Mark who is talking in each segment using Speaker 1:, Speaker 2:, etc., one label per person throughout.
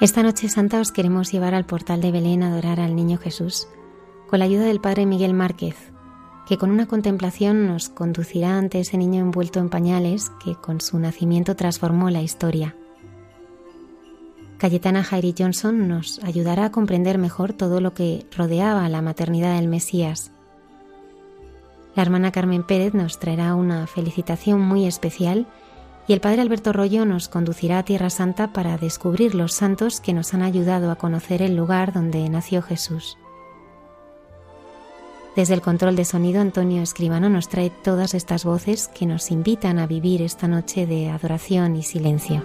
Speaker 1: Esta noche santa os queremos llevar al portal de Belén a adorar al Niño Jesús, con la ayuda del Padre Miguel Márquez, que con una contemplación nos conducirá ante ese niño envuelto en pañales que con su nacimiento transformó la historia. Cayetana Jairi Johnson nos ayudará a comprender mejor todo lo que rodeaba la maternidad del Mesías. La hermana Carmen Pérez nos traerá una felicitación muy especial y el Padre Alberto Rollo nos conducirá a Tierra Santa para descubrir los santos que nos han ayudado a conocer el lugar donde nació Jesús. Desde el control de sonido, Antonio Escribano nos trae todas estas voces que nos invitan a vivir esta noche de adoración y silencio.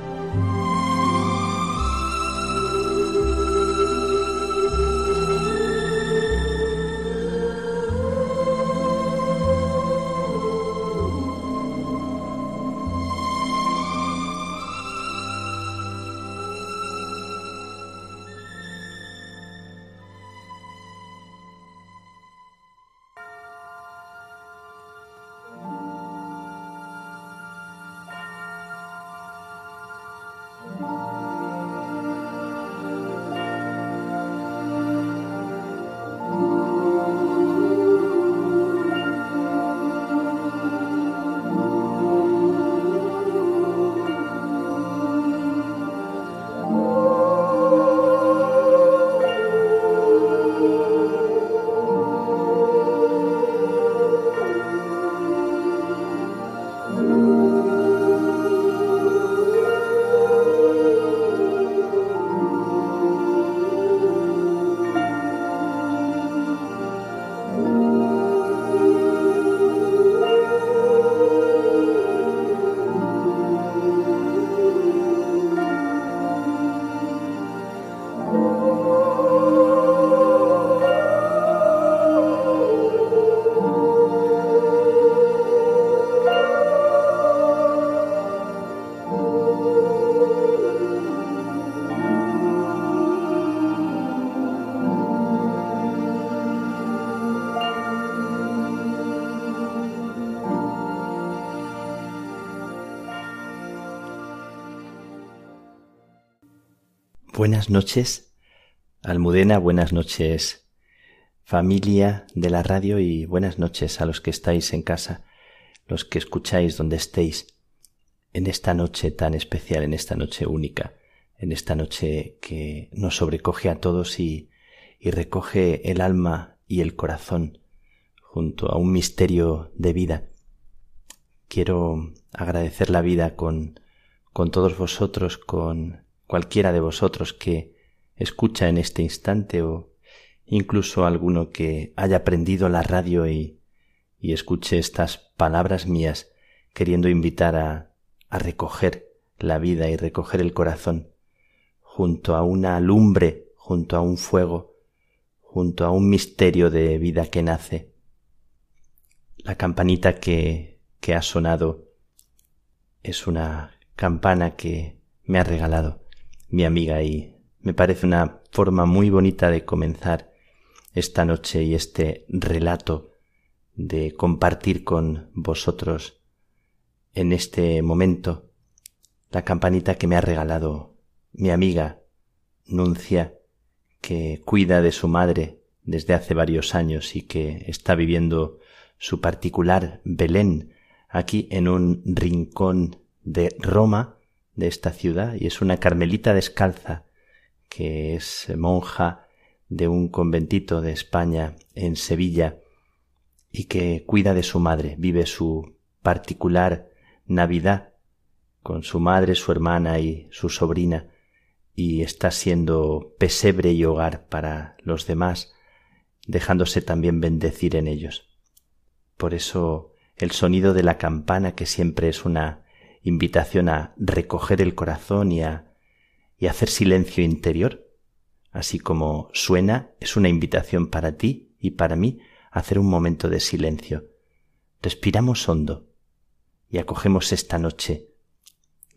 Speaker 2: Buenas noches, Almudena, buenas noches, familia de la radio y buenas noches a los que estáis en casa, los que escucháis donde estéis, en esta noche tan especial, en esta noche única, en esta noche que nos sobrecoge a todos y, y recoge el alma y el corazón junto a un misterio de vida. Quiero agradecer la vida con, con todos vosotros, con cualquiera de vosotros que escucha en este instante o incluso alguno que haya aprendido la radio y, y escuche estas palabras mías queriendo invitar a, a recoger la vida y recoger el corazón junto a una lumbre, junto a un fuego, junto a un misterio de vida que nace. La campanita que, que ha sonado es una campana que me ha regalado mi amiga y me parece una forma muy bonita de comenzar esta noche y este relato de compartir con vosotros en este momento la campanita que me ha regalado mi amiga Nuncia, que cuida de su madre desde hace varios años y que está viviendo su particular Belén aquí en un rincón de Roma, de esta ciudad, y es una carmelita descalza que es monja de un conventito de España en Sevilla y que cuida de su madre, vive su particular Navidad con su madre, su hermana y su sobrina, y está siendo pesebre y hogar para los demás, dejándose también bendecir en ellos. Por eso el sonido de la campana, que siempre es una invitación a recoger el corazón y a y hacer silencio interior, así como suena, es una invitación para ti y para mí a hacer un momento de silencio. Respiramos hondo y acogemos esta noche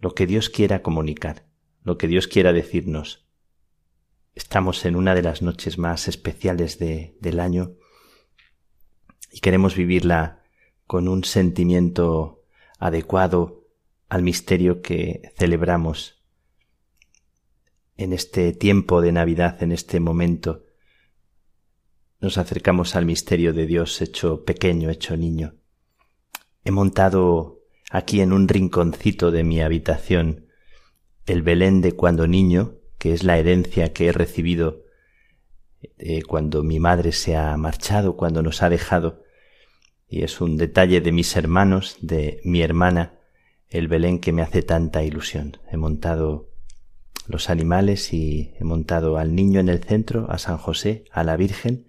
Speaker 2: lo que Dios quiera comunicar, lo que Dios quiera decirnos. Estamos en una de las noches más especiales de, del año y queremos vivirla con un sentimiento adecuado al misterio que celebramos en este tiempo de Navidad, en este momento. Nos acercamos al misterio de Dios hecho pequeño, hecho niño. He montado aquí en un rinconcito de mi habitación el Belén de cuando niño, que es la herencia que he recibido cuando mi madre se ha marchado, cuando nos ha dejado, y es un detalle de mis hermanos, de mi hermana, el Belén que me hace tanta ilusión. He montado los animales y he montado al niño en el centro, a San José, a la Virgen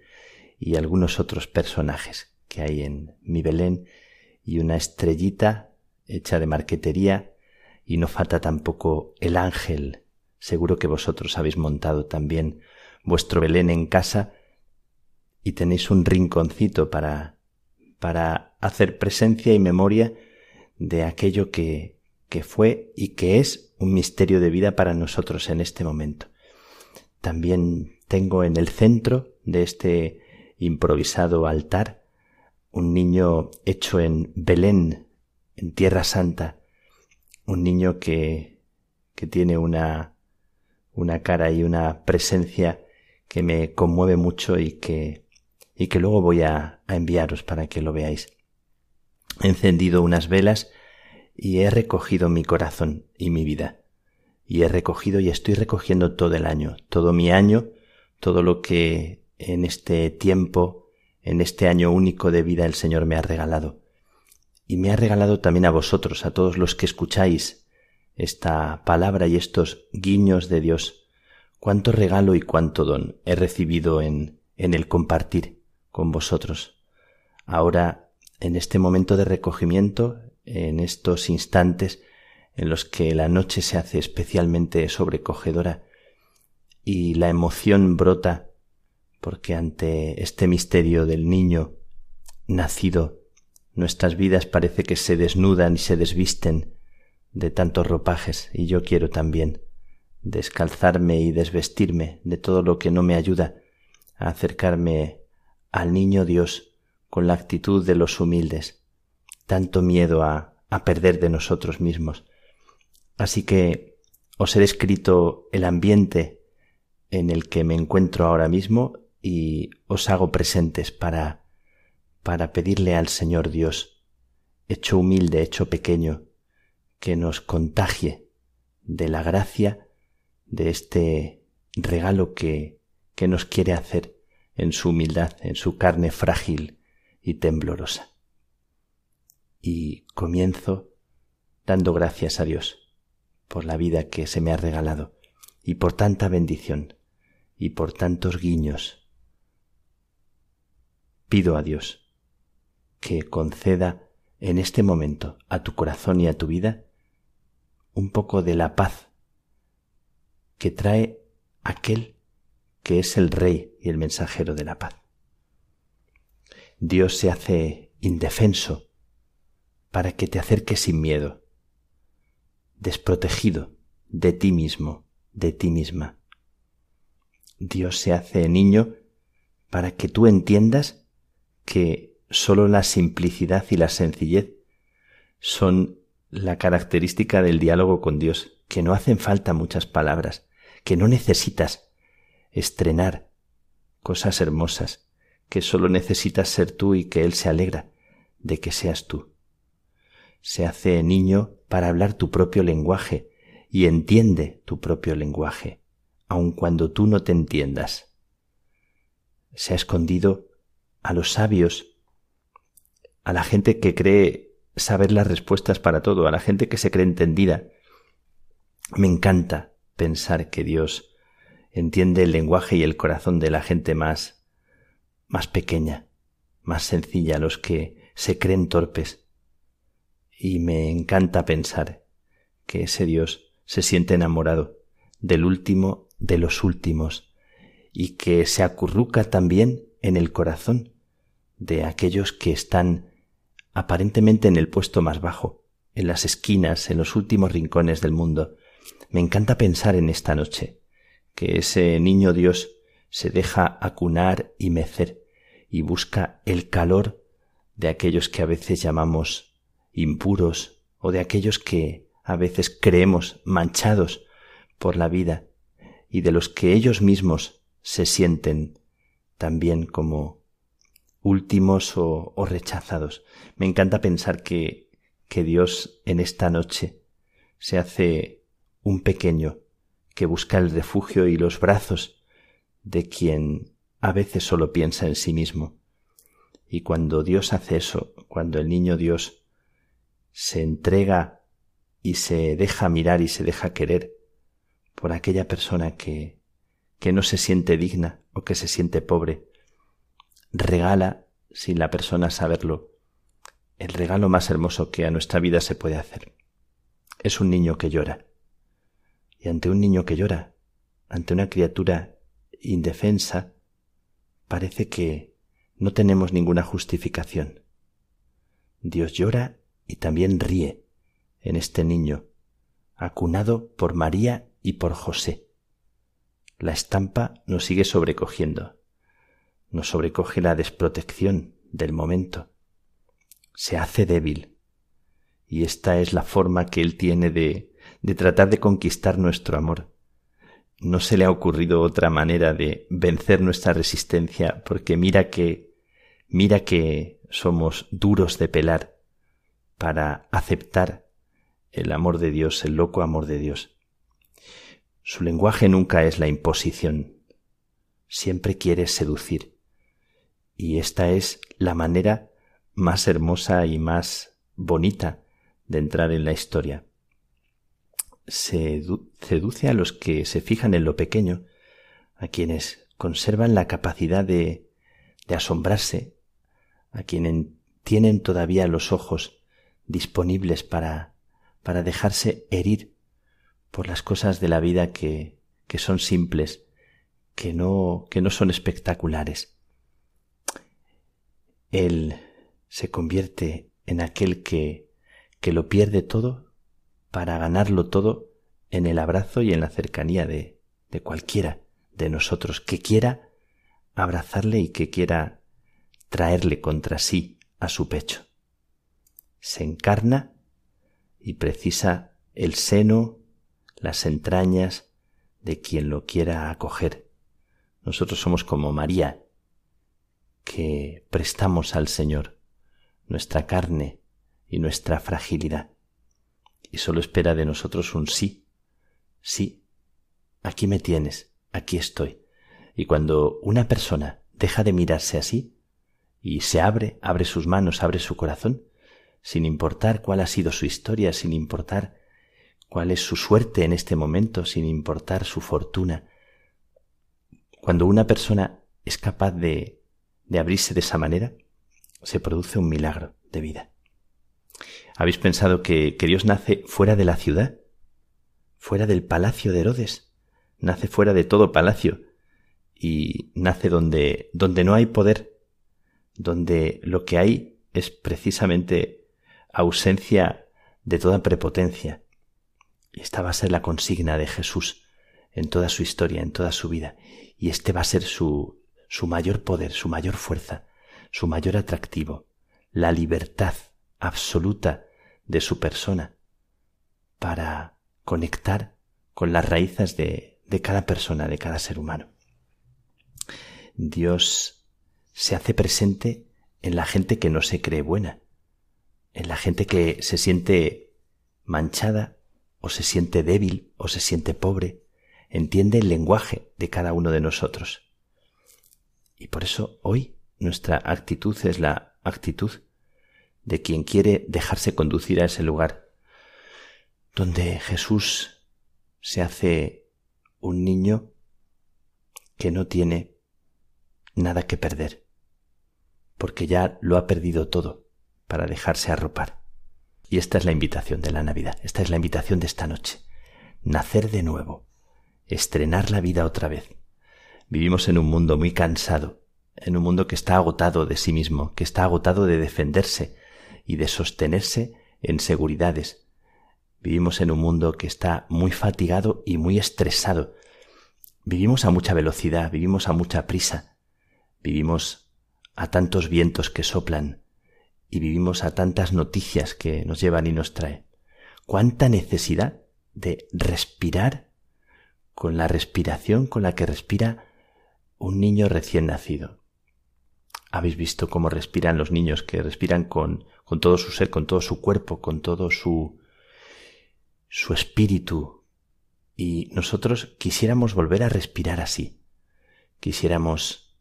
Speaker 2: y algunos otros personajes que hay en mi Belén y una estrellita hecha de marquetería y no falta tampoco el ángel. Seguro que vosotros habéis montado también vuestro Belén en casa y tenéis un rinconcito para para hacer presencia y memoria de aquello que, que fue y que es un misterio de vida para nosotros en este momento. También tengo en el centro de este improvisado altar un niño hecho en Belén, en Tierra Santa, un niño que, que tiene una, una cara y una presencia que me conmueve mucho y que y que luego voy a, enviaros para que lo veáis. He encendido unas velas y he recogido mi corazón y mi vida. Y he recogido y estoy recogiendo todo el año, todo mi año, todo lo que en este tiempo, en este año único de vida el Señor me ha regalado. Y me ha regalado también a vosotros, a todos los que escucháis esta palabra y estos guiños de Dios. Cuánto regalo y cuánto don he recibido en, en el compartir con vosotros. Ahora, en este momento de recogimiento, en estos instantes en los que la noche se hace especialmente sobrecogedora y la emoción brota porque ante este misterio del niño nacido, nuestras vidas parece que se desnudan y se desvisten de tantos ropajes. Y yo quiero también descalzarme y desvestirme de todo lo que no me ayuda a acercarme al niño Dios con la actitud de los humildes, tanto miedo a, a perder de nosotros mismos. Así que os he descrito el ambiente en el que me encuentro ahora mismo y os hago presentes para para pedirle al Señor Dios, hecho humilde, hecho pequeño, que nos contagie de la gracia de este regalo que, que nos quiere hacer en su humildad, en su carne frágil y temblorosa. Y comienzo dando gracias a Dios por la vida que se me ha regalado y por tanta bendición y por tantos guiños. Pido a Dios que conceda en este momento a tu corazón y a tu vida un poco de la paz que trae aquel que es el Rey y el mensajero de la paz. Dios se hace indefenso para que te acerques sin miedo, desprotegido de ti mismo, de ti misma. Dios se hace niño para que tú entiendas que sólo la simplicidad y la sencillez son la característica del diálogo con Dios, que no hacen falta muchas palabras, que no necesitas estrenar cosas hermosas, que sólo necesitas ser tú y que Él se alegra de que seas tú. Se hace niño para hablar tu propio lenguaje y entiende tu propio lenguaje, aun cuando tú no te entiendas. Se ha escondido a los sabios, a la gente que cree saber las respuestas para todo, a la gente que se cree entendida. Me encanta pensar que Dios entiende el lenguaje y el corazón de la gente más más pequeña, más sencilla, los que se creen torpes. Y me encanta pensar que ese Dios se siente enamorado del último de los últimos y que se acurruca también en el corazón de aquellos que están aparentemente en el puesto más bajo, en las esquinas, en los últimos rincones del mundo. Me encanta pensar en esta noche que ese niño Dios se deja acunar y mecer y busca el calor de aquellos que a veces llamamos impuros o de aquellos que a veces creemos manchados por la vida y de los que ellos mismos se sienten también como últimos o, rechazados. Me encanta pensar que, que Dios en esta noche se hace un pequeño que busca el refugio y los brazos de quien a veces solo piensa en sí mismo. Y cuando Dios hace eso, cuando el niño Dios se entrega y se deja mirar y se deja querer por aquella persona que, que no se siente digna o que se siente pobre, regala, sin la persona saberlo, el regalo más hermoso que a nuestra vida se puede hacer. Es un niño que llora. Y ante un niño que llora, ante una criatura indefensa, parece que no tenemos ninguna justificación. Dios llora y también ríe en este niño, acunado por María y por José. La estampa nos sigue sobrecogiendo, nos sobrecoge la desprotección del momento. Se hace débil, y esta es la forma que Él tiene de, de tratar de conquistar nuestro amor no se le ha ocurrido otra manera de vencer nuestra resistencia, porque mira que, mira que somos duros de pelar para aceptar el amor de Dios, el loco amor de Dios. Su lenguaje nunca es la imposición, siempre quiere seducir. Y esta es la manera más hermosa y más bonita de entrar en la historia seduce a los que se fijan en lo pequeño, a quienes conservan la capacidad de, de asombrarse, a quienes tienen todavía los ojos disponibles para, para dejarse herir por las cosas de la vida que, que son simples, que no, que no son espectaculares. Él se convierte en aquel que, que lo pierde todo para ganarlo todo en el abrazo y en la cercanía de, de cualquiera de nosotros que quiera abrazarle y que quiera traerle contra sí a su pecho. Se encarna y precisa el seno, las entrañas de quien lo quiera acoger. Nosotros somos como María, que prestamos al Señor nuestra carne y nuestra fragilidad y solo espera de nosotros un sí. Sí, aquí me tienes, aquí estoy. Y cuando una persona deja de mirarse así y se abre, abre sus manos, abre su corazón, sin importar cuál ha sido su historia, sin importar cuál es su suerte en este momento, sin importar su fortuna, cuando una persona es capaz de, de abrirse de esa manera, se produce un milagro de vida. ¿Habéis pensado que, Dios nace fuera de la ciudad? ¿Fuera del palacio de Herodes? Nace fuera de todo palacio y nace donde, donde no hay poder, donde lo que hay es precisamente ausencia de toda prepotencia. Y esta va a ser la consigna de Jesús en toda su historia, en toda su vida. Y este va a ser su, su mayor poder, su mayor fuerza, su mayor atractivo, la libertad absoluta de su persona para conectar con las raíces de, de cada persona, de cada ser humano. Dios se hace presente en la gente que no se cree buena, en la gente que se siente manchada o se siente débil o se siente pobre, entiende el lenguaje de cada uno de nosotros. Y por eso hoy nuestra actitud es la actitud de quien quiere dejarse conducir a ese lugar donde Jesús se hace un niño que no tiene nada que perder, porque ya lo ha perdido todo para dejarse arropar. Y esta es la invitación de la Navidad, esta es la invitación de esta noche. Nacer de nuevo, estrenar la vida otra vez. Vivimos en un mundo muy cansado, en un mundo que está agotado de sí mismo, que está agotado de defenderse y de sostenerse en seguridades. Vivimos en un mundo que está muy fatigado y muy estresado. Vivimos a mucha velocidad, vivimos a mucha prisa, vivimos a tantos vientos que soplan y vivimos a tantas noticias que nos llevan y nos traen. ¿Cuánta necesidad de respirar con la respiración con la que respira un niño recién nacido? Habéis visto cómo respiran los niños, que respiran con, con todo su ser, con todo su cuerpo, con todo su, su espíritu. Y nosotros quisiéramos volver a respirar así. Quisiéramos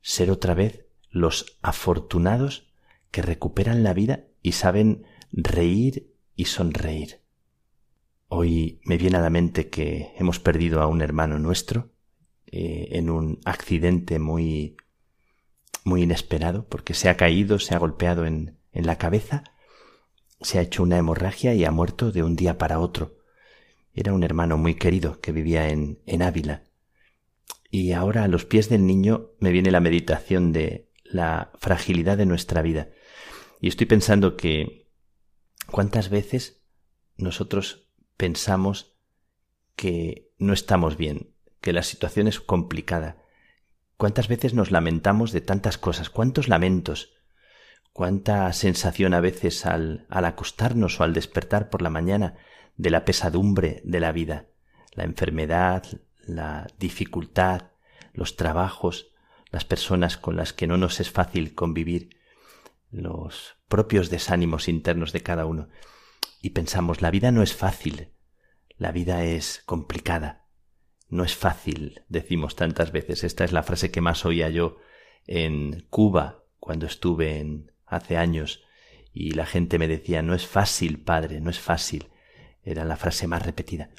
Speaker 2: ser otra vez los afortunados que recuperan la vida y saben reír y sonreír. Hoy me viene a la mente que hemos perdido a un hermano nuestro eh, en un accidente muy muy inesperado porque se ha caído, se ha golpeado en, en la cabeza, se ha hecho una hemorragia y ha muerto de un día para otro. Era un hermano muy querido que vivía en, en Ávila. Y ahora a los pies del niño me viene la meditación de la fragilidad de nuestra vida. Y estoy pensando que cuántas veces nosotros pensamos que no estamos bien, que la situación es complicada, ¿Cuántas veces nos lamentamos de tantas cosas? ¿Cuántos lamentos? ¿Cuánta sensación a veces al, al acostarnos o al despertar por la mañana de la pesadumbre de la vida? La enfermedad, la dificultad, los trabajos, las personas con las que no nos es fácil convivir, los propios desánimos internos de cada uno. Y pensamos, la vida no es fácil, la vida es complicada. No es fácil, decimos tantas veces. Esta es la frase que más oía yo en Cuba cuando estuve en hace años y la gente me decía no es fácil, padre, no es fácil. Era la frase más repetida.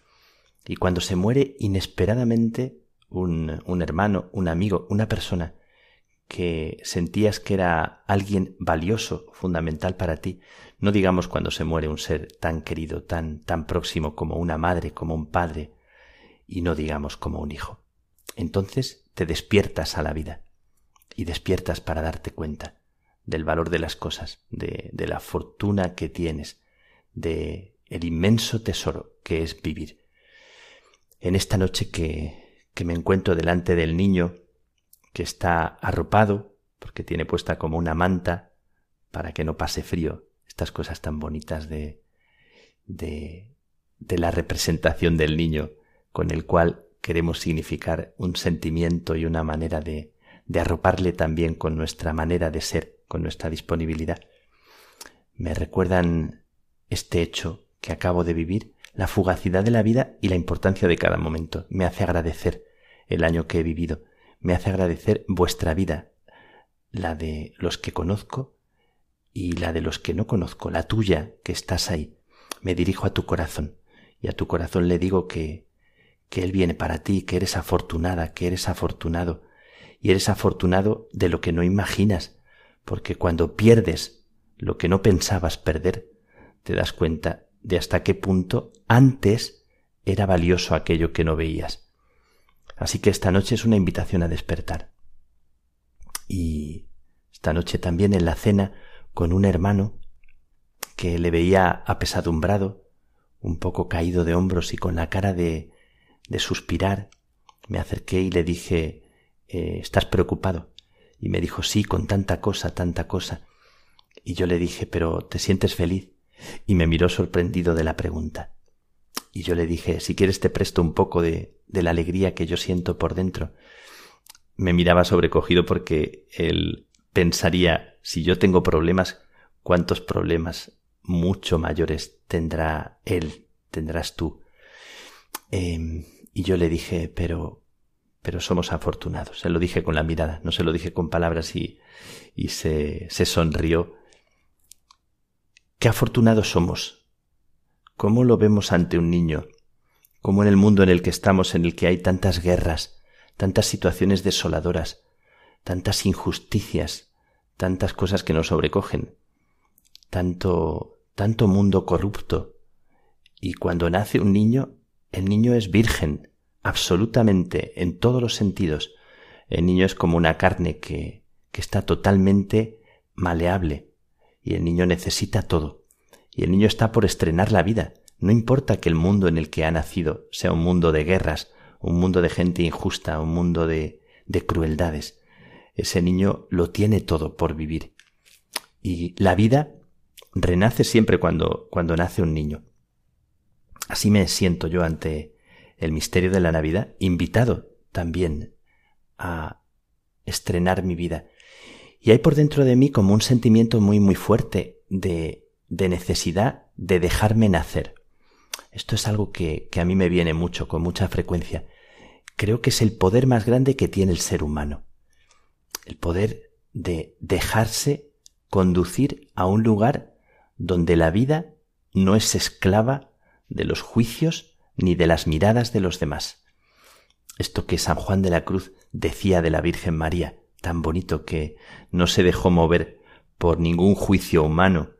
Speaker 2: Y cuando se muere inesperadamente un, un hermano, un amigo, una persona que sentías que era alguien valioso, fundamental para ti, no digamos cuando se muere un ser tan querido, tan, tan próximo como una madre, como un padre, y no digamos como un hijo. Entonces te despiertas a la vida y despiertas para darte cuenta del valor de las cosas, de, de la fortuna que tienes, de el inmenso tesoro que es vivir. En esta noche que, que me encuentro delante del niño que está arropado, porque tiene puesta como una manta para que no pase frío, estas cosas tan bonitas de, de, de la representación del niño con el cual queremos significar un sentimiento y una manera de, de arroparle también con nuestra manera de ser, con nuestra disponibilidad. Me recuerdan este hecho que acabo de vivir, la fugacidad de la vida y la importancia de cada momento. Me hace agradecer el año que he vivido, me hace agradecer vuestra vida, la de los que conozco y la de los que no conozco, la tuya que estás ahí. Me dirijo a tu corazón y a tu corazón le digo que que Él viene para ti, que eres afortunada, que eres afortunado, y eres afortunado de lo que no imaginas, porque cuando pierdes lo que no pensabas perder, te das cuenta de hasta qué punto antes era valioso aquello que no veías. Así que esta noche es una invitación a despertar. Y esta noche también en la cena con un hermano que le veía apesadumbrado, un poco caído de hombros y con la cara de de suspirar, me acerqué y le dije, eh, ¿estás preocupado? Y me dijo, sí, con tanta cosa, tanta cosa. Y yo le dije, pero ¿te sientes feliz? Y me miró sorprendido de la pregunta. Y yo le dije, si quieres te presto un poco de, de la alegría que yo siento por dentro. Me miraba sobrecogido porque él pensaría, si yo tengo problemas, ¿cuántos problemas mucho mayores tendrá él, tendrás tú? Em, y yo le dije, pero, pero somos afortunados. Se lo dije con la mirada, no se lo dije con palabras y, y se, se sonrió. Qué afortunados somos. ¿Cómo lo vemos ante un niño? ¿Cómo en el mundo en el que estamos, en el que hay tantas guerras, tantas situaciones desoladoras, tantas injusticias, tantas cosas que nos sobrecogen, tanto, tanto mundo corrupto. Y cuando nace un niño, el niño es virgen, absolutamente, en todos los sentidos. El niño es como una carne que, que está totalmente maleable, y el niño necesita todo. Y el niño está por estrenar la vida. No importa que el mundo en el que ha nacido sea un mundo de guerras, un mundo de gente injusta, un mundo de, de crueldades. Ese niño lo tiene todo por vivir. Y la vida renace siempre cuando, cuando nace un niño. Así me siento yo ante el misterio de la Navidad, invitado también a estrenar mi vida. Y hay por dentro de mí como un sentimiento muy, muy fuerte de, de necesidad de dejarme nacer. Esto es algo que, que a mí me viene mucho, con mucha frecuencia. Creo que es el poder más grande que tiene el ser humano. El poder de dejarse conducir a un lugar donde la vida no es esclava de los juicios ni de las miradas de los demás. Esto que San Juan de la Cruz decía de la Virgen María, tan bonito que no se dejó mover por ningún juicio humano,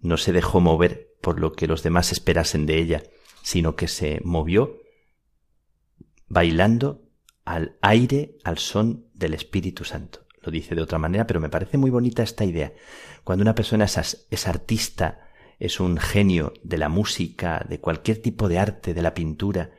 Speaker 2: no se dejó mover por lo que los demás esperasen de ella, sino que se movió bailando al aire, al son del Espíritu Santo. Lo dice de otra manera, pero me parece muy bonita esta idea. Cuando una persona es, es artista, es un genio de la música, de cualquier tipo de arte, de la pintura,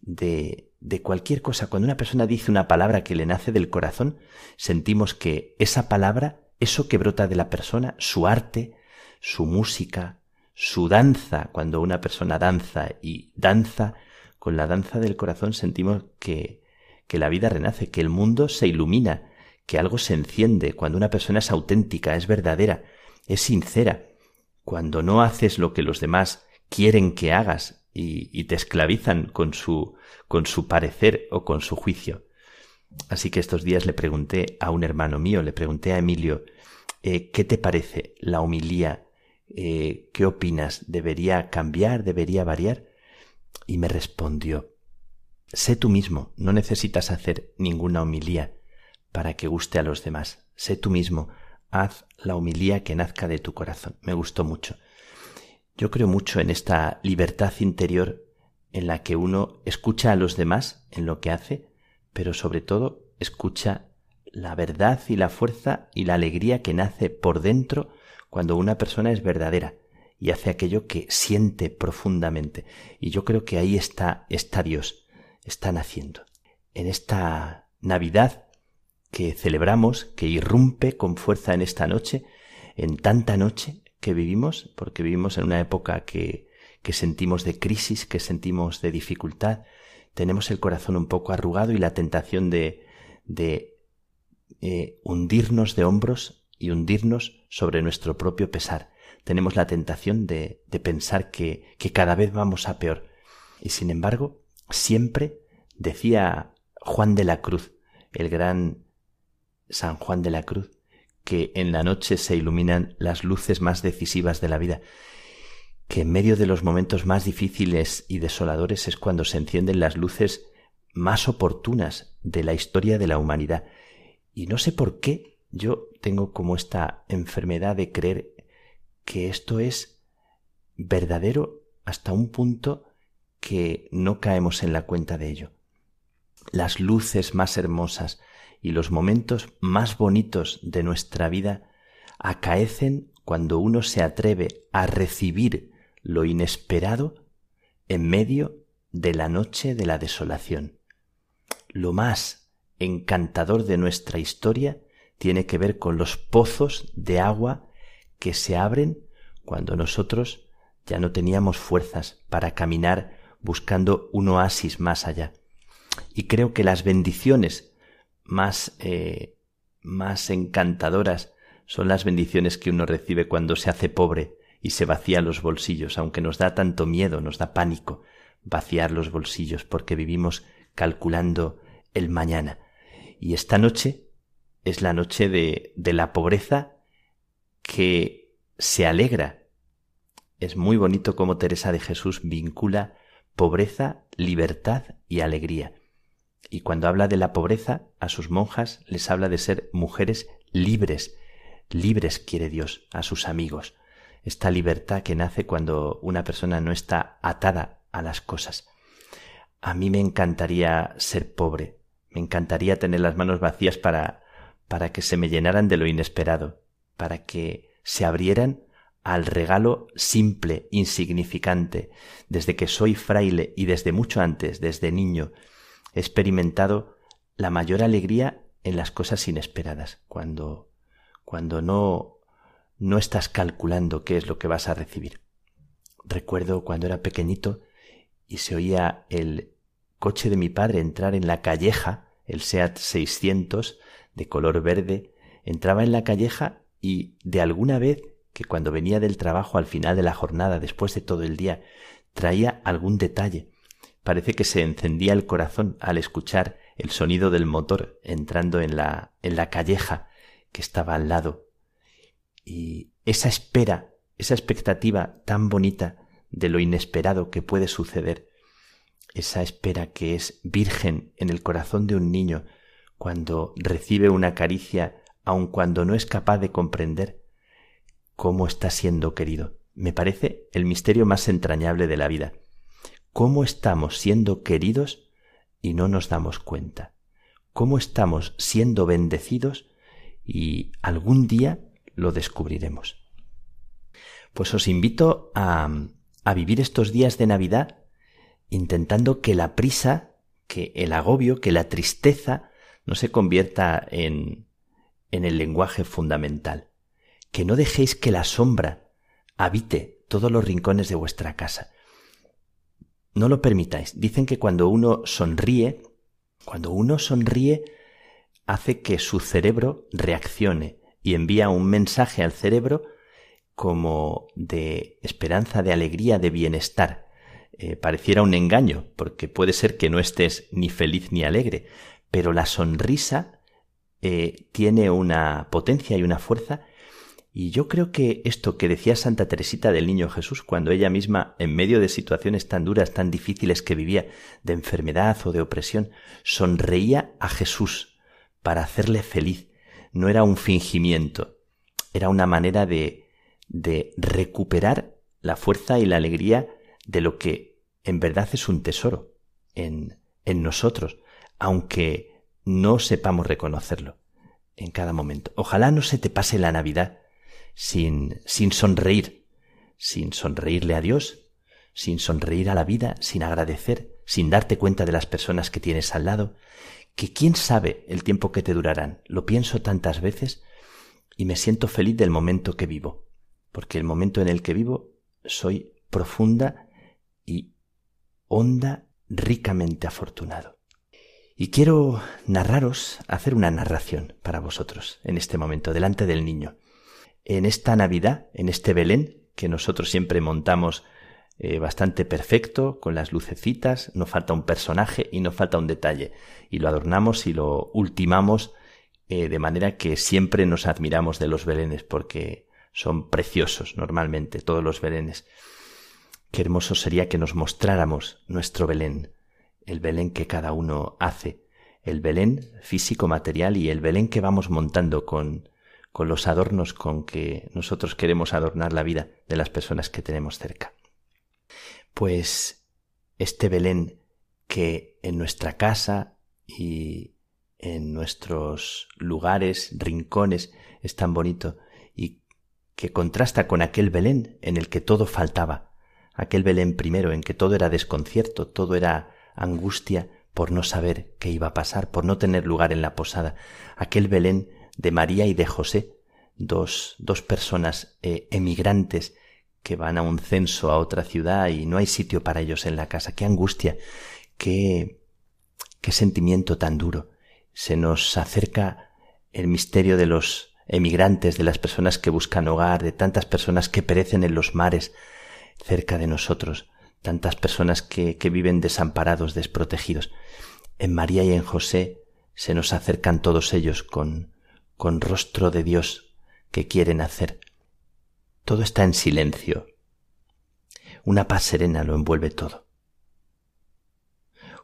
Speaker 2: de, de cualquier cosa. Cuando una persona dice una palabra que le nace del corazón, sentimos que esa palabra, eso que brota de la persona, su arte, su música, su danza, cuando una persona danza y danza, con la danza del corazón sentimos que, que la vida renace, que el mundo se ilumina, que algo se enciende, cuando una persona es auténtica, es verdadera, es sincera, cuando no haces lo que los demás quieren que hagas y, te esclavizan con su, con su parecer o con su juicio. Así que estos días le pregunté a un hermano mío, le pregunté a Emilio, eh, ¿qué te parece la homilía? Eh, ¿Qué opinas? ¿Debería cambiar? ¿Debería variar? Y me respondió, sé tú mismo, no necesitas hacer ninguna homilía para que guste a los demás. Sé tú mismo, haz la humilía que nazca de tu corazón. Me gustó mucho. Yo creo mucho en esta libertad interior en la que uno escucha a los demás en lo que hace, pero sobre todo escucha la verdad y la fuerza y la alegría que nace por dentro cuando una persona es verdadera y hace aquello que siente profundamente. Y yo creo que ahí está, está Dios, está naciendo. En esta Navidad que celebramos, que irrumpe con fuerza en esta noche, en tanta noche que vivimos, porque vivimos en una época que, que sentimos de crisis, que sentimos de dificultad, tenemos el corazón un poco arrugado y la tentación de, de eh, hundirnos de hombros y hundirnos sobre nuestro propio pesar. Tenemos la tentación de, de pensar que, que cada vez vamos a peor. Y sin embargo, siempre decía Juan de la Cruz, el gran San Juan de la Cruz, que en la noche se iluminan las luces más decisivas de la vida, que en medio de los momentos más difíciles y desoladores es cuando se encienden las luces más oportunas de la historia de la humanidad. Y no sé por qué yo tengo como esta enfermedad de creer que esto es verdadero hasta un punto que no caemos en la cuenta de ello. Las luces más hermosas, y los momentos más bonitos de nuestra vida acaecen cuando uno se atreve a recibir lo inesperado en medio de la noche de la desolación. Lo más encantador de nuestra historia tiene que ver con los pozos de agua que se abren cuando nosotros ya no teníamos fuerzas para caminar buscando un oasis más allá. Y creo que las bendiciones más, eh, más encantadoras son las bendiciones que uno recibe cuando se hace pobre y se vacía los bolsillos, aunque nos da tanto miedo, nos da pánico vaciar los bolsillos porque vivimos calculando el mañana. Y esta noche es la noche de, de la pobreza que se alegra. Es muy bonito cómo Teresa de Jesús vincula pobreza, libertad y alegría. Y cuando habla de la pobreza, a sus monjas les habla de ser mujeres libres. Libres quiere Dios a sus amigos. Esta libertad que nace cuando una persona no está atada a las cosas. A mí me encantaría ser pobre. Me encantaría tener las manos vacías para para que se me llenaran de lo inesperado, para que se abrieran al regalo simple, insignificante. Desde que soy fraile y desde mucho antes, desde niño, he experimentado la mayor alegría en las cosas inesperadas, cuando, cuando no, no estás calculando qué es lo que vas a recibir. Recuerdo cuando era pequeñito y se oía el coche de mi padre entrar en la calleja, el SEAT 600, de color verde, entraba en la calleja y de alguna vez que cuando venía del trabajo al final de la jornada, después de todo el día, traía algún detalle. Parece que se encendía el corazón al escuchar el sonido del motor entrando en la, en la calleja que estaba al lado. Y esa espera, esa expectativa tan bonita de lo inesperado que puede suceder, esa espera que es virgen en el corazón de un niño cuando recibe una caricia aun cuando no es capaz de comprender cómo está siendo querido. Me parece el misterio más entrañable de la vida. ¿Cómo estamos siendo queridos y no nos damos cuenta? ¿Cómo estamos siendo bendecidos y algún día lo descubriremos? Pues os invito a, vivir estos días de Navidad intentando que la prisa, que el agobio, que la tristeza no se convierta en, en el lenguaje fundamental que no dejéis que la sombra habite todos los rincones de vuestra casa. No lo permitáis. Dicen que cuando uno sonríe, cuando uno sonríe, hace que su cerebro reaccione y envía un mensaje al cerebro como de esperanza, de alegría, de bienestar. Eh, pareciera un engaño, porque puede ser que no estés ni feliz ni alegre, pero la sonrisa eh, tiene una potencia y una fuerza y yo creo que esto que decía Santa Teresita del Niño Jesús cuando ella misma, en medio de situaciones tan duras, tan difíciles que vivía, de enfermedad o de opresión, sonreía a Jesús para hacerle feliz. No era un fingimiento, era una manera de, de recuperar la fuerza y la alegría de lo que en verdad es un tesoro en, en nosotros, aunque no sepamos reconocerlo en cada momento. Ojalá no se te pase la Navidad sin, sin sonreír, sin sonreírle a Dios, sin sonreír a la vida, sin agradecer, sin darte cuenta de las personas que tienes al lado, que quién sabe el tiempo que te durarán. Lo pienso tantas veces y me siento feliz del momento que vivo, porque el momento en el que vivo soy profunda y honda, ricamente afortunado. Y quiero narraros, hacer una narración para vosotros en este momento, delante del niño en esta Navidad, en este Belén, que nosotros siempre montamos eh, bastante perfecto, con las lucecitas, no falta un personaje y no falta un detalle. Y lo adornamos y lo ultimamos eh, de manera que siempre nos admiramos de los Belenes, porque son preciosos normalmente todos los Belenes. Qué hermoso sería que nos mostráramos nuestro Belén, el Belén que cada uno hace, el Belén físico material y el Belén que vamos montando con, con los adornos con que nosotros queremos adornar la vida de las personas que tenemos cerca. Pues este Belén que en nuestra casa y en nuestros lugares, rincones, es tan bonito y que contrasta con aquel Belén en el que todo faltaba, aquel Belén primero en que todo era desconcierto, todo era angustia por no saber qué iba a pasar, por no tener lugar en la posada, aquel Belén de María y de José, dos, dos personas eh, emigrantes que van a un censo a otra ciudad y no hay sitio para ellos en la casa. Qué angustia, qué, qué sentimiento tan duro. Se nos acerca el misterio de los emigrantes, de las personas que buscan hogar, de tantas personas que perecen en los mares cerca de nosotros, tantas personas que, que viven desamparados, desprotegidos. En María y en José se nos acercan todos ellos con, con rostro de Dios que quieren hacer. Todo está en silencio. Una paz serena lo envuelve todo.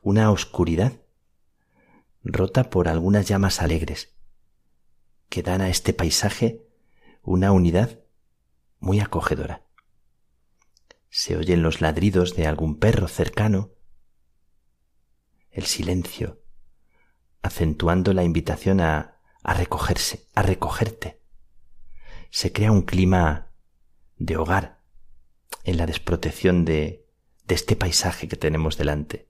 Speaker 2: Una oscuridad rota por algunas llamas alegres que dan a este paisaje una unidad muy acogedora. Se oyen los ladridos de algún perro cercano, el silencio, acentuando la invitación a, a recogerse, a recogerte. Se crea un clima de hogar en la desprotección de, de este paisaje que tenemos delante.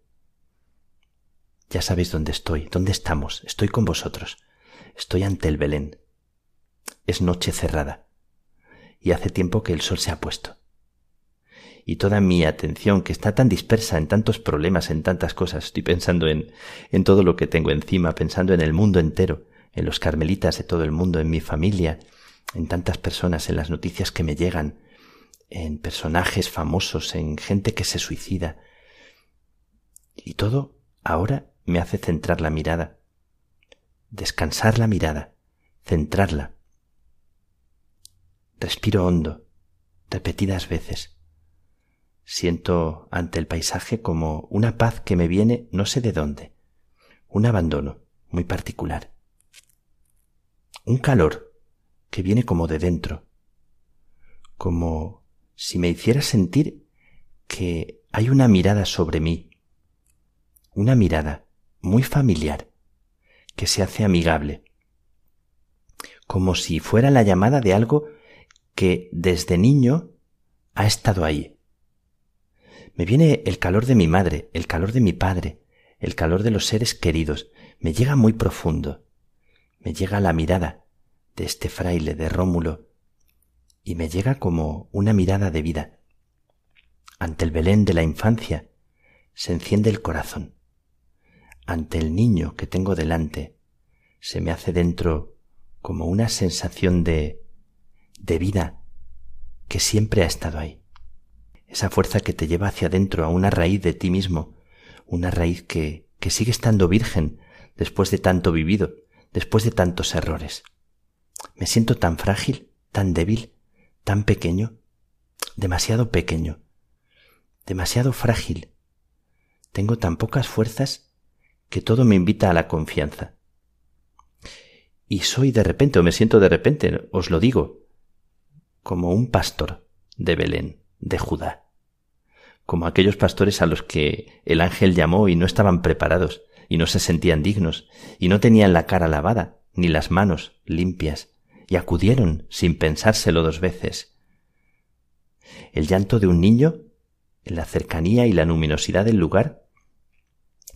Speaker 2: Ya sabéis dónde estoy, dónde estamos, estoy con vosotros, estoy ante el Belén. Es noche cerrada y hace tiempo que el sol se ha puesto. Y toda mi atención, que está tan dispersa en tantos problemas, en tantas cosas, estoy pensando en, en todo lo que tengo encima, pensando en el mundo entero, en los carmelitas de todo el mundo, en mi familia, en tantas personas, en las noticias que me llegan, en personajes famosos, en gente que se suicida. Y todo ahora me hace centrar la mirada, descansar la mirada, centrarla. Respiro hondo, repetidas veces. Siento ante el paisaje como una paz que me viene no sé de dónde, un abandono muy particular, un calor que viene como de dentro, como si me hiciera sentir que hay una mirada sobre mí, una mirada muy familiar, que se hace amigable, como si fuera la llamada de algo que desde niño ha estado ahí. Me viene el calor de mi madre, el calor de mi padre, el calor de los seres queridos, me llega muy profundo, me llega la mirada, de este fraile de Rómulo y me llega como una mirada de vida. Ante el Belén de la infancia se enciende el corazón. Ante el niño que tengo delante se me hace dentro como una sensación de de vida que siempre ha estado ahí. Esa fuerza que te lleva hacia adentro a una raíz de ti mismo, una raíz que, que sigue estando virgen después de tanto vivido, después de tantos errores. Me siento tan frágil, tan débil, tan pequeño, demasiado pequeño, demasiado frágil. Tengo tan pocas fuerzas que todo me invita a la confianza. Y soy de repente, o me siento de repente, os lo digo, como un pastor de Belén, de Judá, como aquellos pastores a los que el ángel llamó y no estaban preparados, y no se sentían dignos, y no tenían la cara lavada, ni las manos limpias, y acudieron sin pensárselo dos veces. El llanto de un niño, la cercanía y la luminosidad del lugar,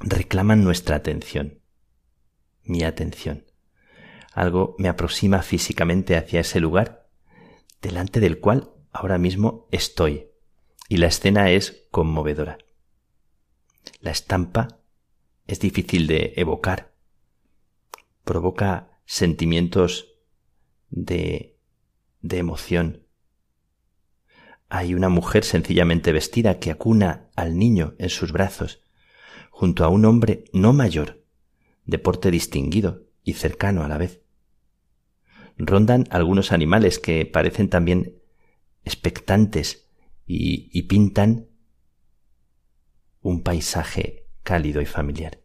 Speaker 2: reclaman nuestra atención, mi atención. Algo me aproxima físicamente hacia ese lugar, delante del cual ahora mismo estoy, y la escena es conmovedora. La estampa es difícil de evocar, provoca sentimientos de, de emoción. Hay una mujer sencillamente vestida que acuna al niño en sus brazos, junto a un hombre no mayor, de porte distinguido y cercano a la vez. Rondan algunos animales que parecen también expectantes y, y pintan un paisaje cálido y familiar.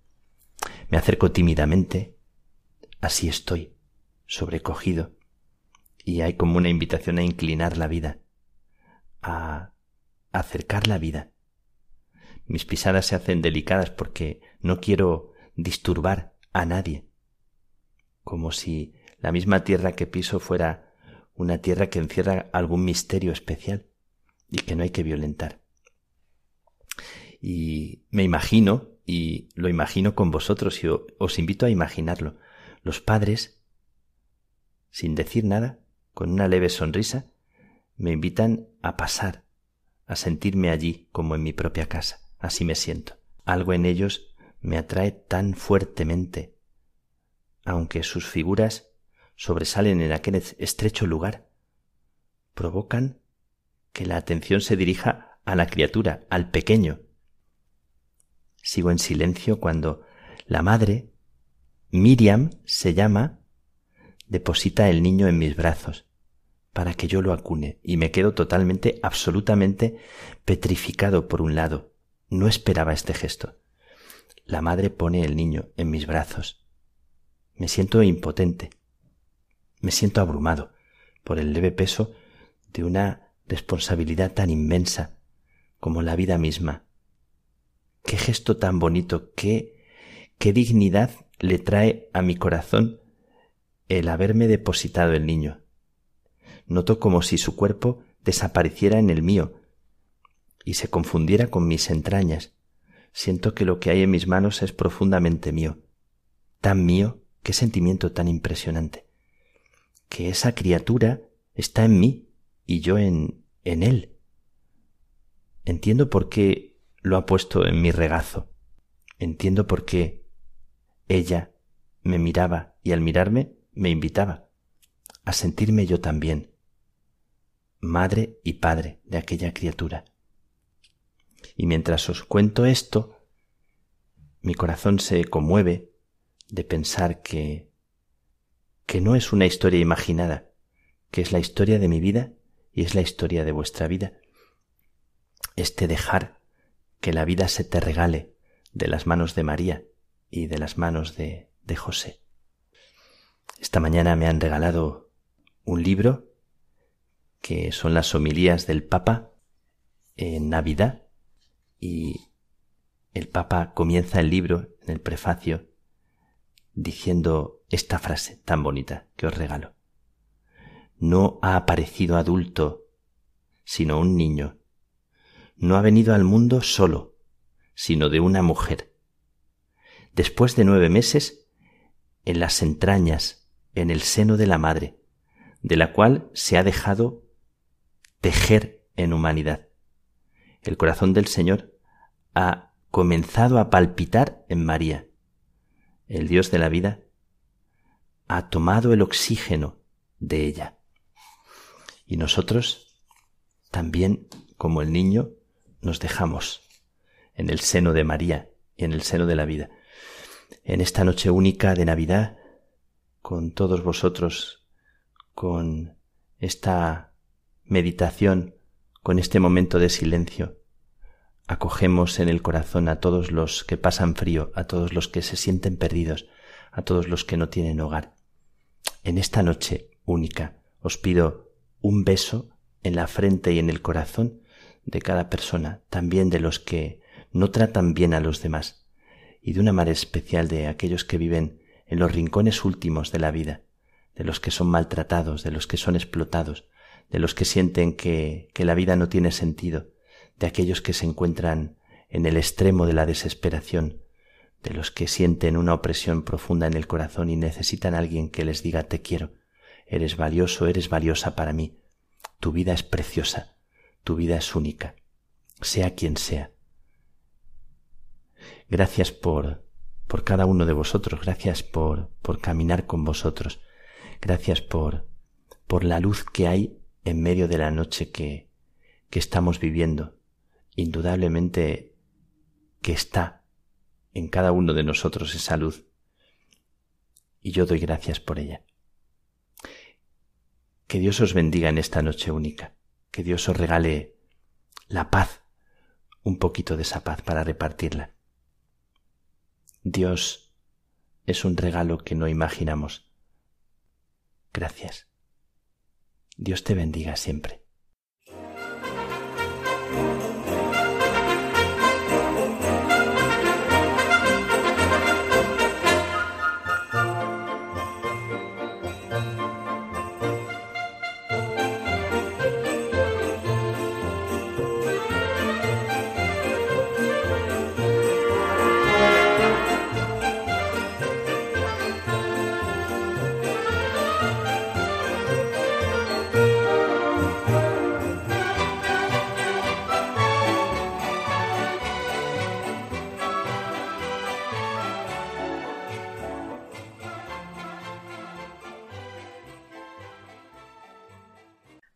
Speaker 2: Me acerco tímidamente, así estoy, sobrecogido, y hay como una invitación a inclinar la vida, a acercar la vida. Mis pisadas se hacen delicadas porque no quiero disturbar a nadie, como si la misma tierra que piso fuera una tierra que encierra algún misterio especial y que no hay que violentar. Y me imagino, y lo imagino con vosotros, y os invito a imaginarlo. Los padres, sin decir nada, con una leve sonrisa, me invitan a pasar, a sentirme allí como en mi propia casa. Así me siento. Algo en ellos me atrae tan fuertemente, aunque sus figuras sobresalen en aquel estrecho lugar, provocan que la atención se dirija a la criatura, al pequeño. Sigo en silencio cuando la madre, Miriam se llama, deposita el niño en mis brazos para que yo lo acune y me quedo totalmente, absolutamente petrificado por un lado. No esperaba este gesto. La madre pone el niño en mis brazos. Me siento impotente. Me siento abrumado por el leve peso de una responsabilidad tan inmensa como la vida misma. Qué gesto tan bonito, qué, qué dignidad le trae a mi corazón el haberme depositado el niño. Noto como si su cuerpo desapareciera en el mío y se confundiera con mis entrañas. Siento que lo que hay en mis manos es profundamente mío. Tan mío, qué sentimiento tan impresionante. Que esa criatura está en mí y yo en, en él. Entiendo por qué lo ha puesto en mi regazo. Entiendo por qué ella me miraba y al mirarme me invitaba a sentirme yo también madre y padre de aquella criatura. Y mientras os cuento esto, mi corazón se conmueve de pensar que que no es una historia imaginada, que es la historia de mi vida y es la historia de vuestra vida. Este dejar que la vida se te regale de las manos de María y de las manos de, de José. Esta mañana me han regalado un libro que son las homilías del Papa en Navidad y el Papa comienza el libro en el prefacio diciendo esta frase tan bonita que os regalo. No ha aparecido adulto, sino un niño. No ha venido al mundo solo, sino de una mujer. Después de nueve meses, en las entrañas, en el seno de la madre, de la cual se ha dejado tejer en humanidad. El corazón del Señor ha comenzado a palpitar en María. El Dios de la vida ha tomado el oxígeno de ella. Y nosotros también, como el niño, nos dejamos en el seno de María y en el seno de la vida. En esta noche única de Navidad, con todos vosotros, con esta meditación, con este momento de silencio, acogemos en el corazón a todos los que pasan frío, a todos los que se sienten perdidos, a todos los que no tienen hogar. En esta noche única os pido un beso en la frente y en el corazón de cada persona, también de los que no tratan bien a los demás, y de una manera especial de aquellos que viven en los rincones últimos de la vida, de los que son maltratados, de los que son explotados, de los que sienten que, que la vida no tiene sentido, de aquellos que se encuentran en el extremo de la desesperación, de los que sienten una opresión profunda en el corazón y necesitan a alguien que les diga te quiero, eres valioso, eres valiosa para mí, tu vida es preciosa, tu vida es única, sea quien sea. Gracias por, por cada uno de vosotros, gracias por, por caminar con vosotros, gracias por, por la luz que hay en medio de la noche que, que estamos viviendo, indudablemente que está en cada uno de nosotros esa luz. Y yo doy gracias por ella. Que Dios os bendiga en esta noche única, que Dios os regale la paz, un poquito de esa paz para repartirla. Dios es un regalo que no imaginamos. Gracias. Dios te bendiga siempre.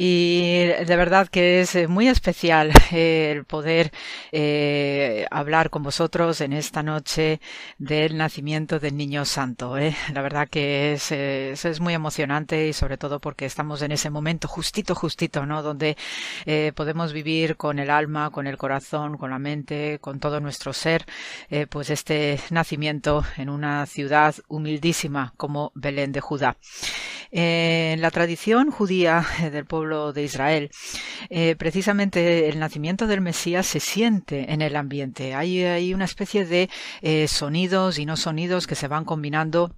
Speaker 3: Y de verdad que es eh, muy especial eh, el poder eh, hablar con vosotros en esta noche del nacimiento del Niño Santo. ¿eh? La verdad que es, es, muy emocionante y sobre todo porque estamos en ese momento justito, justito, ¿no? Donde podemos vivir con el alma, con el corazón, con la mente, con todo nuestro ser, pues este nacimiento en una ciudad humildísima como Belén de Judá. En la tradición judía del pueblo de Israel, eh, precisamente el nacimiento del Mesías se siente en el ambiente. Hay, una especie de eh, sonidos y no sonidos que se van combinando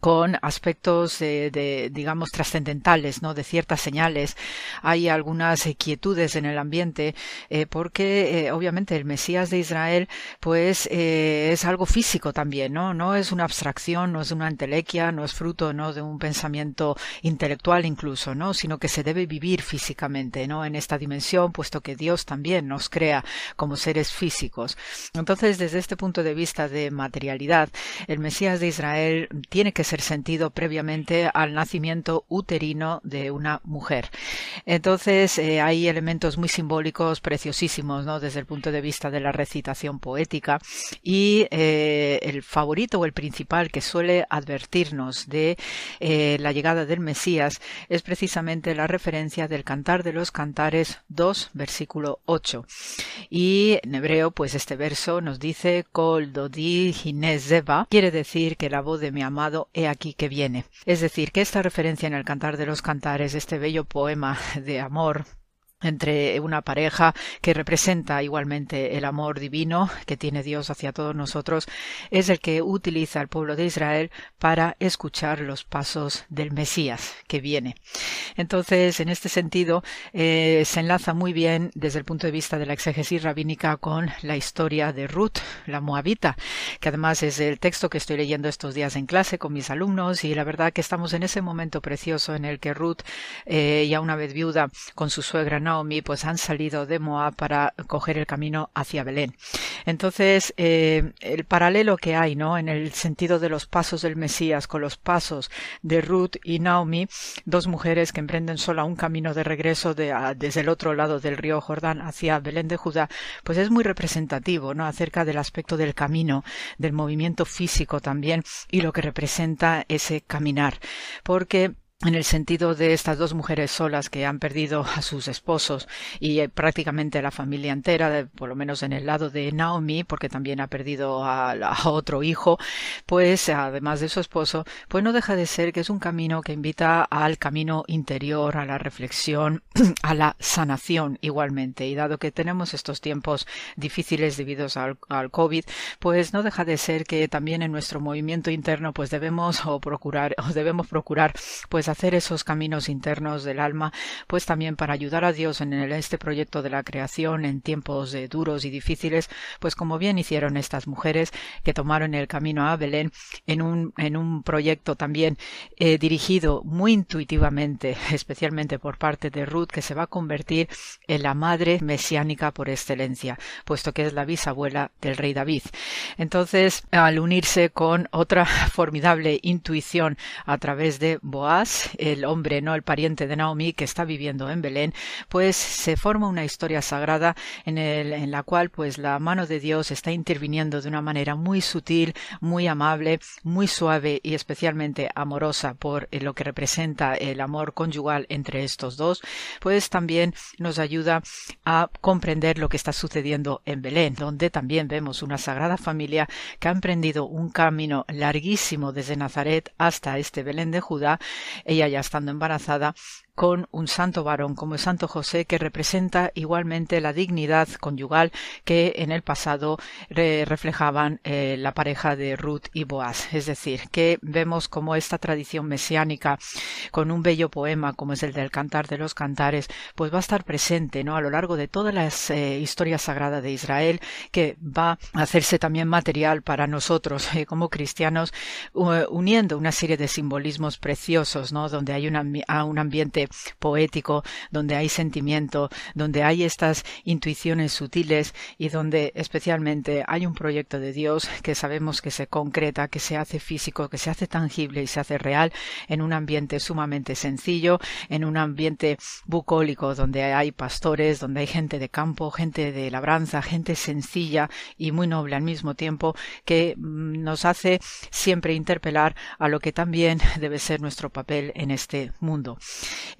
Speaker 3: con aspectos de, de digamos trascendentales no de ciertas señales. Hay algunas quietudes en el ambiente eh, porque eh, obviamente el Mesías de Israel pues eh, es algo físico también no no es una abstracción no es una entelequia no es fruto no de un pensamiento intelectual incluso no sino que se debe vivir físicamente no en esta dimensión puesto que Dios también nos crea como seres físicos. Entonces desde este punto de vista de materialidad el Mesías de Israel tiene que ser sentido previamente al nacimiento uterino de una mujer. Entonces eh, hay elementos muy simbólicos preciosísimos, ¿no? Desde el punto de vista de la recitación poética y eh, el favorito o el principal que suele advertirnos de eh, la llegada del Mesías es precisamente la referencia del Cantar de los Cantares 2, versículo 8. Y en hebreo, pues este verso nos dice Kol Dodi quiere decir que la voz de mi amado he aquí que viene. Es decir, que esta referencia en el Cantar de los Cantares, este bello poema de amor entre una pareja que representa igualmente el amor divino que tiene Dios hacia todos nosotros, es el que utiliza el pueblo de Israel para escuchar los pasos del Mesías que viene. Entonces, en este sentido, eh, se enlaza muy bien desde el punto de vista de la exégesis rabínica con la historia de Ruth, la moabita, que además es el texto que estoy leyendo estos días en clase con mis alumnos y la verdad que estamos en ese momento precioso en el que Ruth, eh, ya una vez viuda con su suegra Naomi, pues han salido de Moab para coger el camino hacia Belén. Entonces, eh, el paralelo que hay, ¿no? En el sentido de los pasos del Mesías con los pasos de Ruth y Naomi, dos mujeres que emprenden sola un camino de regreso desde el otro lado del río Jordán hacia Belén de Judá, pues es muy representativo, ¿no? Acerca del aspecto del camino, del movimiento físico también y lo que representa ese caminar. Porque en el sentido de estas dos mujeres solas que han perdido a sus esposos y eh, prácticamente la familia entera, por lo menos en el lado de Naomi, porque también ha perdido a, a, otro hijo, pues además de su esposo, pues no deja de ser que es un camino que invita al camino interior, a la reflexión, a la sanación igualmente. Y dado que tenemos estos tiempos difíciles debido al, al COVID, pues no deja de ser que también en nuestro movimiento interno pues debemos o procurar o debemos procurar pues hacer esos caminos internos del alma, pues también para ayudar a Dios en este proyecto de la creación en tiempos eh, duros y difíciles, pues como bien hicieron estas mujeres que tomaron el camino a Belén en un, en un proyecto también eh, dirigido muy intuitivamente, especialmente por parte de Ruth, que se va a convertir en la madre mesiánica por excelencia, puesto que es la bisabuela del rey David. Entonces, al unirse con otra formidable intuición a través de Boaz, el hombre, no el pariente de Naomi, que está viviendo en Belén, pues se forma una historia sagrada en, el, en la cual pues la mano de Dios está interviniendo de una manera muy sutil, muy amable, muy suave y especialmente amorosa por lo que representa el amor conyugal entre estos dos, pues también nos ayuda a comprender lo que está sucediendo en Belén, donde también vemos una sagrada familia que ha emprendido un camino larguísimo desde Nazaret hasta este Belén de Judá ella ya estando embarazada, con un santo varón como el Santo José que representa igualmente la dignidad conyugal que en el pasado re reflejaban eh, la pareja de Ruth y Boaz. Es decir, que vemos como esta tradición mesiánica con un bello poema como es el del Cantar de los Cantares, pues va a estar presente ¿no? a lo largo de todas las eh, historias sagradas de Israel que va a hacerse también material para nosotros eh, como cristianos uniendo una serie de simbolismos preciosos ¿no? Donde hay un ambiente poético, donde hay sentimiento, donde hay estas intuiciones sutiles y donde especialmente hay un proyecto de Dios que sabemos que se concreta, que se hace físico, que se hace tangible y se hace real en un ambiente sumamente sencillo, en un ambiente bucólico donde hay pastores, donde hay gente de campo, gente de labranza, gente sencilla y muy noble al mismo tiempo que mm, nos hace siempre interpelar a lo que también debe ser nuestro papel en este mundo.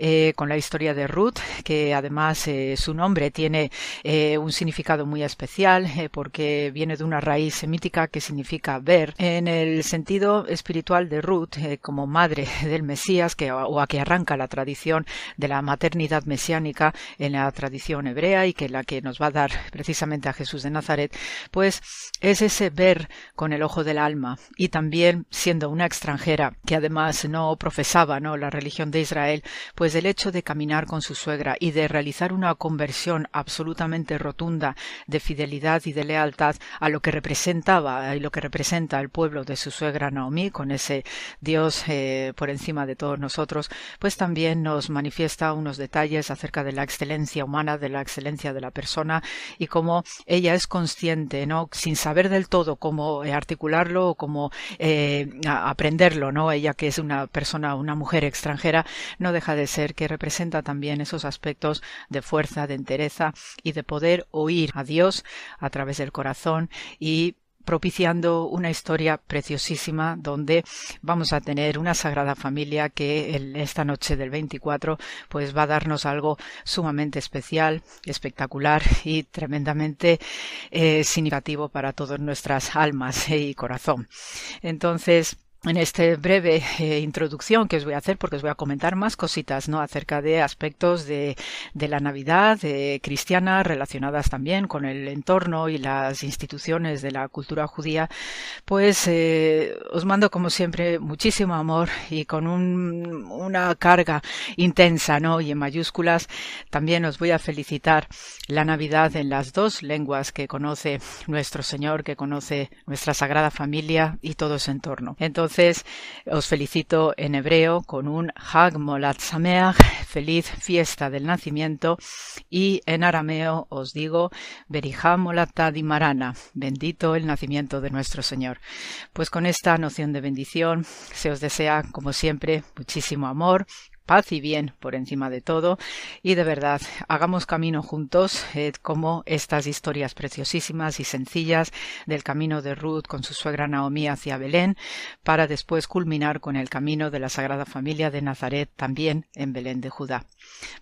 Speaker 3: Eh, con la historia de Ruth, que además eh, su nombre tiene eh, un significado muy especial porque viene de una raíz semítica que significa ver. En el sentido espiritual de Ruth, como madre del Mesías, que, o a que arranca la tradición de la maternidad mesiánica en la tradición hebrea y que la que nos va a dar precisamente a Jesús de Nazaret, pues es ese ver con el ojo del alma y también siendo una extranjera que además no profesaba ¿no? la religión de Israel, pues el hecho de caminar con su suegra y de realizar una conversión absolutamente rotunda de fidelidad y de lealtad a lo que representaba y lo que representa el pueblo de su suegra Naomi, con ese Dios eh, por encima de todos nosotros, pues también nos manifiesta unos detalles acerca de la excelencia humana, de la excelencia de la persona y cómo ella es consciente, ¿no? Sin saber del todo cómo eh, articularlo o cómo eh, aprenderlo, ¿no? Ella que es una persona, una mujer extranjera, no deja de ser que representa también esos aspectos de fuerza, de entereza y de poder oír a Dios a través del corazón y propiciando una historia preciosísima donde vamos a tener una sagrada familia que en esta noche del 24 pues va a darnos algo sumamente especial, espectacular y tremendamente eh, significativo para todas nuestras almas y corazón. Entonces, en esta breve eh, introducción que os voy a hacer porque os voy a comentar más cositas no acerca de aspectos de, de la Navidad cristiana relacionadas también con el entorno y las instituciones de la cultura judía. Pues eh, os mando como siempre muchísimo amor y con un, una carga intensa no y en mayúsculas también os voy a felicitar la Navidad en las dos lenguas que conoce nuestro Señor que conoce nuestra Sagrada Familia y todo su entorno. Entonces entonces os felicito en hebreo con un Hag Molat Sameach, feliz fiesta del nacimiento, y en arameo os digo Berihá Molatad Marana, bendito el nacimiento de nuestro Señor. Pues con esta noción de bendición se os desea, como siempre, muchísimo amor, paz y bien por encima de todo y de verdad hagamos camino juntos eh, como estas historias preciosísimas y sencillas del camino de Ruth con su suegra Naomi hacia Belén para después culminar con el camino de la Sagrada Familia de Nazaret también en Belén de Judá.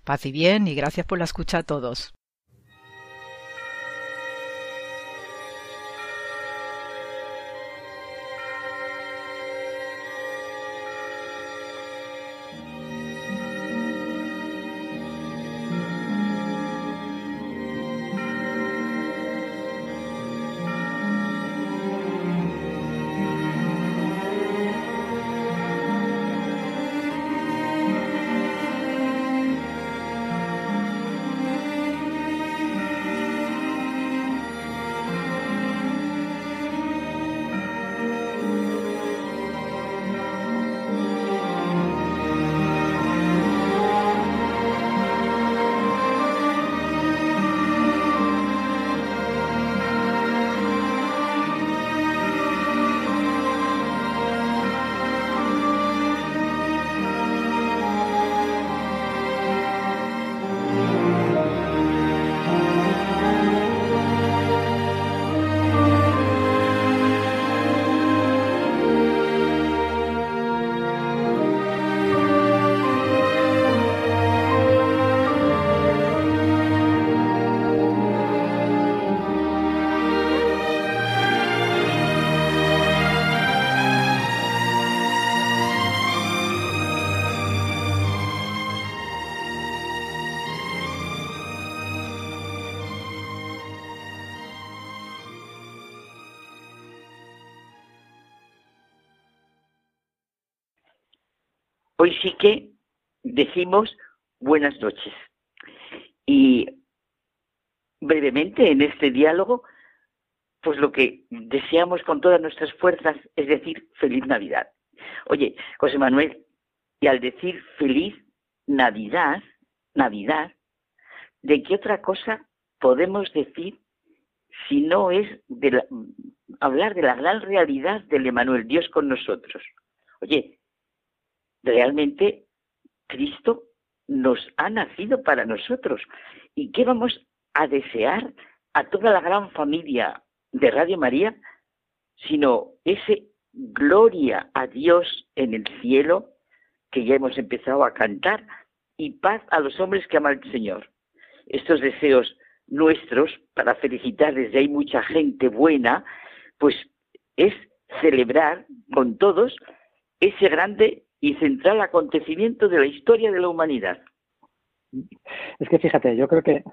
Speaker 3: Paz y bien y gracias por la escucha a todos.
Speaker 4: Hoy sí que decimos buenas noches. Y brevemente en este diálogo, pues lo que deseamos con todas nuestras fuerzas es decir feliz Navidad. Oye, José Manuel, Y al decir feliz Navidad, Navidad, ¿de qué otra cosa podemos decir si no es de hablar de la gran realidad del Emanuel, Dios con nosotros? Oye, realmente Cristo nos ha nacido para nosotros. ¿Y qué vamos a desear a toda la gran familia de Radio María? Sino ese gloria a Dios en el cielo, que ya hemos empezado a cantar, y paz a los hombres que aman al Señor. Estos deseos nuestros, para felicitarles, y hay mucha gente buena, pues es celebrar con todos ese grande y central acontecimiento de la historia de la humanidad.
Speaker 5: Es que fíjate, yo creo que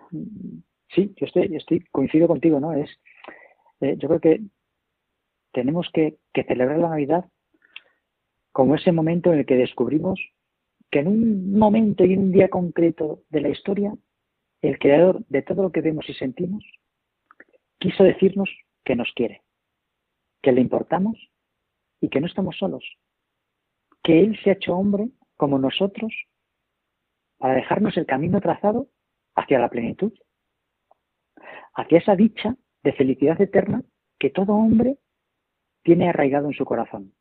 Speaker 5: sí, yo estoy, estoy coincido contigo, ¿no? Es, eh, yo creo que tenemos que, celebrar la Navidad como ese momento en el que descubrimos que en un momento y en un día concreto de la historia, el creador de todo lo que vemos y sentimos quiso decirnos que nos quiere, que le importamos y que no estamos solos, que Él se ha hecho hombre como nosotros para dejarnos el camino trazado hacia la plenitud, hacia esa dicha de felicidad eterna que todo hombre tiene arraigado en su corazón.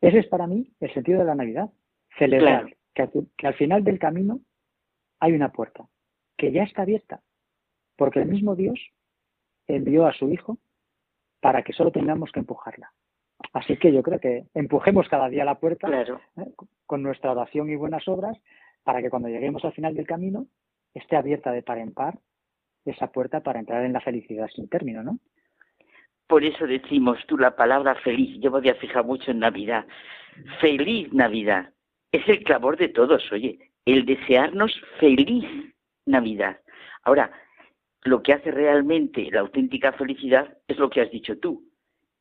Speaker 5: Ese es para mí el sentido de la Navidad, celebrar que, al final del camino hay una puerta que ya está abierta, porque el mismo Dios envió a su Hijo para que solo tengamos que empujarla. Así que yo creo que empujemos cada día la puerta ¿eh? con nuestra oración y buenas obras para que cuando lleguemos al final del camino esté abierta de par en par esa puerta para entrar en la felicidad sin término, ¿no?
Speaker 4: Por eso decimos tú la palabra feliz. Yo me voy a fijar mucho en Navidad. Feliz Navidad. Es el clamor de todos, oye. El desearnos feliz Navidad. Ahora, lo que hace realmente la auténtica felicidad es lo que has dicho tú,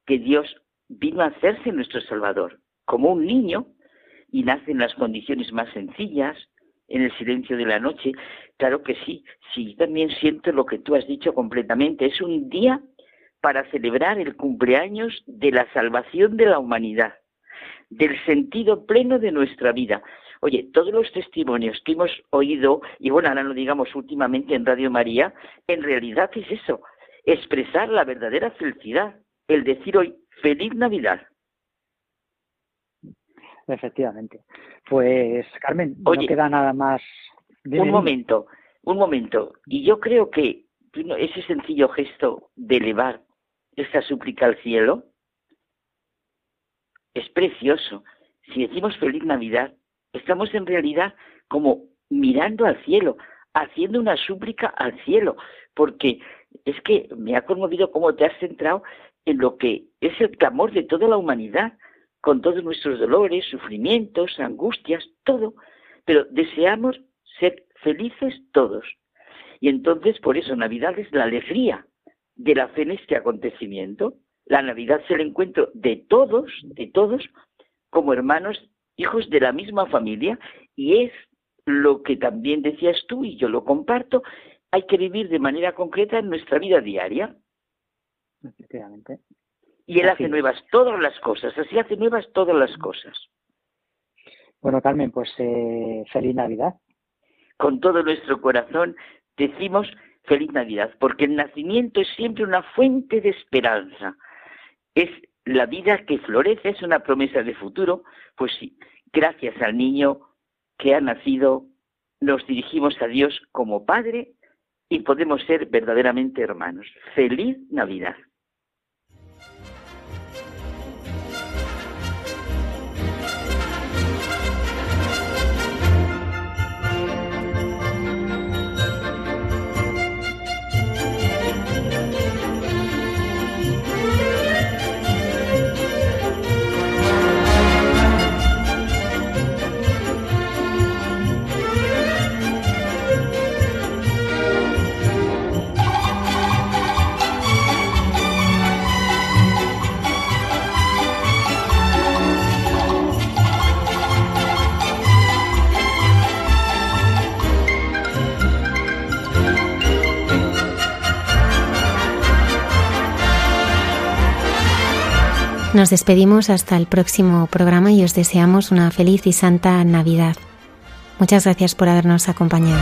Speaker 4: que Dios vino a hacerse nuestro Salvador, como un niño, y nace en las condiciones más sencillas, en el silencio de la noche. Claro que sí, sí, también siento lo que tú has dicho completamente. Es un día para celebrar el cumpleaños de la salvación de la humanidad, del sentido pleno de nuestra vida. Oye, todos los testimonios que hemos oído, y bueno, ahora lo digamos últimamente en Radio María, en realidad es eso, expresar la verdadera felicidad, el decir hoy, feliz Navidad.
Speaker 5: Efectivamente. Pues, Carmen, no queda nada más.
Speaker 4: un momento, un momento. Y yo creo que ese sencillo gesto de elevar esta súplica al cielo es precioso. Si decimos feliz Navidad, estamos en realidad como mirando al cielo, haciendo una súplica al cielo, porque es que me ha conmovido cómo te has centrado en lo que es el clamor de toda la humanidad, con todos nuestros dolores, sufrimientos, angustias, todo, pero deseamos ser felices todos. Y entonces, por eso, Navidad es la alegría de la fe en este acontecimiento. La Navidad es el encuentro de todos, de todos, como hermanos, hijos de la misma familia, y es lo que también decías tú, y yo lo comparto, hay que vivir de manera concreta en nuestra vida diaria.
Speaker 5: Efectivamente.
Speaker 4: Y Él hace nuevas todas las cosas, así hace nuevas todas las cosas.
Speaker 5: Bueno, Carmen, pues eh, feliz Navidad.
Speaker 4: Con todo nuestro corazón decimos feliz Navidad, porque el nacimiento es siempre una fuente de esperanza. Es la vida que florece, es una promesa de futuro. Pues sí, gracias al niño que ha nacido, nos dirigimos a Dios como Padre y podemos ser verdaderamente hermanos. Feliz Navidad.
Speaker 1: Nos despedimos hasta el próximo programa y os deseamos una feliz y santa Navidad. Muchas gracias por habernos acompañado.